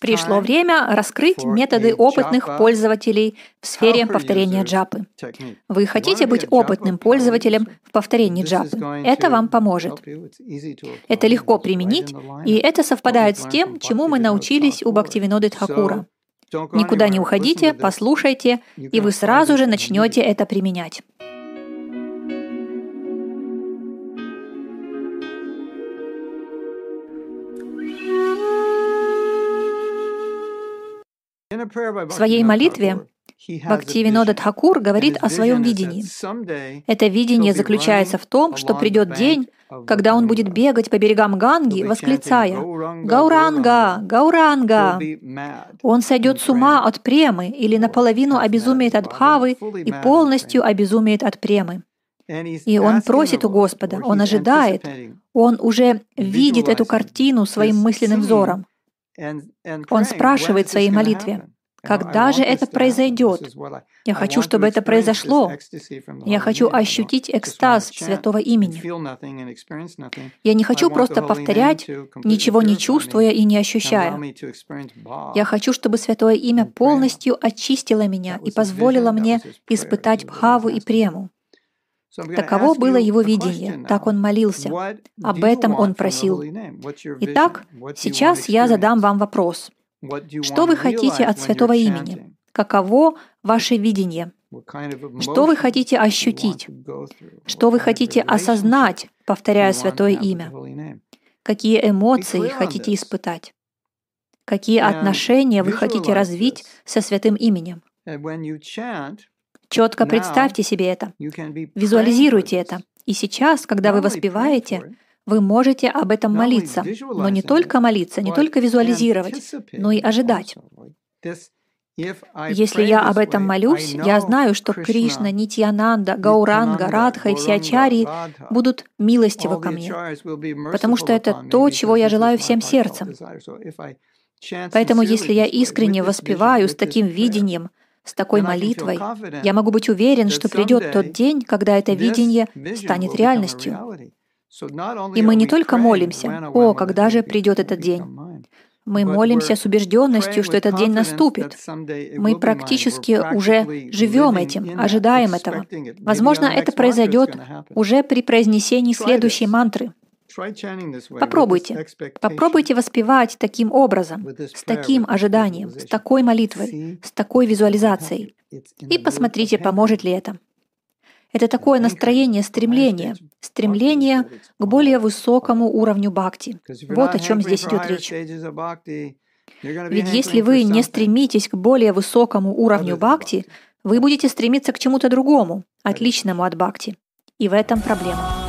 Пришло время раскрыть методы опытных пользователей в сфере повторения джапы. Вы хотите быть опытным пользователем в повторении джапы? Это вам поможет. Это легко применить, и это совпадает с тем, чему мы научились у Бхактивиноды Тхакура. Никуда не уходите, послушайте, и вы сразу же начнете это применять. В своей молитве Бхактивинода Тхакур говорит о своем видении. Это видение заключается в том, что придет день, когда он будет бегать по берегам Ганги, восклицая «Гауранга! Гауранга!». Он сойдет с ума от премы или наполовину обезумеет от бхавы и полностью обезумеет от премы. И он просит у Господа, он ожидает, он уже видит эту картину своим мысленным взором. Он спрашивает в своей молитве, когда же это произойдет? Я хочу, чтобы это произошло. Я хочу ощутить экстаз святого имени. Я не хочу просто повторять, ничего не чувствуя и не ощущая. Я хочу, чтобы святое имя полностью очистило меня и позволило мне испытать бхаву и прему. Таково было его видение, так он молился. Об этом он просил. Итак, сейчас я задам вам вопрос. Что вы хотите от святого имени? Каково ваше видение? Что вы хотите ощутить? Что вы хотите осознать, повторяя святое имя? Какие эмоции хотите испытать? Какие отношения вы хотите развить со святым именем? Четко представьте себе это. Визуализируйте это. И сейчас, когда вы воспеваете, вы можете об этом молиться, но не только молиться, не только визуализировать, но и ожидать. Если я об этом молюсь, я знаю, что Кришна, Нитьянанда, Гауранга, Радха и все ачарьи будут милостивы ко мне, потому что это то, чего я желаю всем сердцем. Поэтому если я искренне воспеваю с таким видением, с такой молитвой, я могу быть уверен, что придет тот день, когда это видение станет реальностью. И мы не только молимся, «О, когда же придет этот день?» Мы молимся с убежденностью, что этот день наступит. Мы практически уже живем этим, ожидаем этого. Возможно, это произойдет уже при произнесении следующей мантры. Попробуйте. Попробуйте воспевать таким образом, с таким ожиданием, с такой молитвой, с такой визуализацией. И посмотрите, поможет ли это. Это такое настроение стремление, стремление к более высокому уровню бхакти. Вот о чем здесь идет речь. Ведь если вы не стремитесь к более высокому уровню бхакти, вы будете стремиться к чему-то другому, отличному от бхакти. И в этом проблема.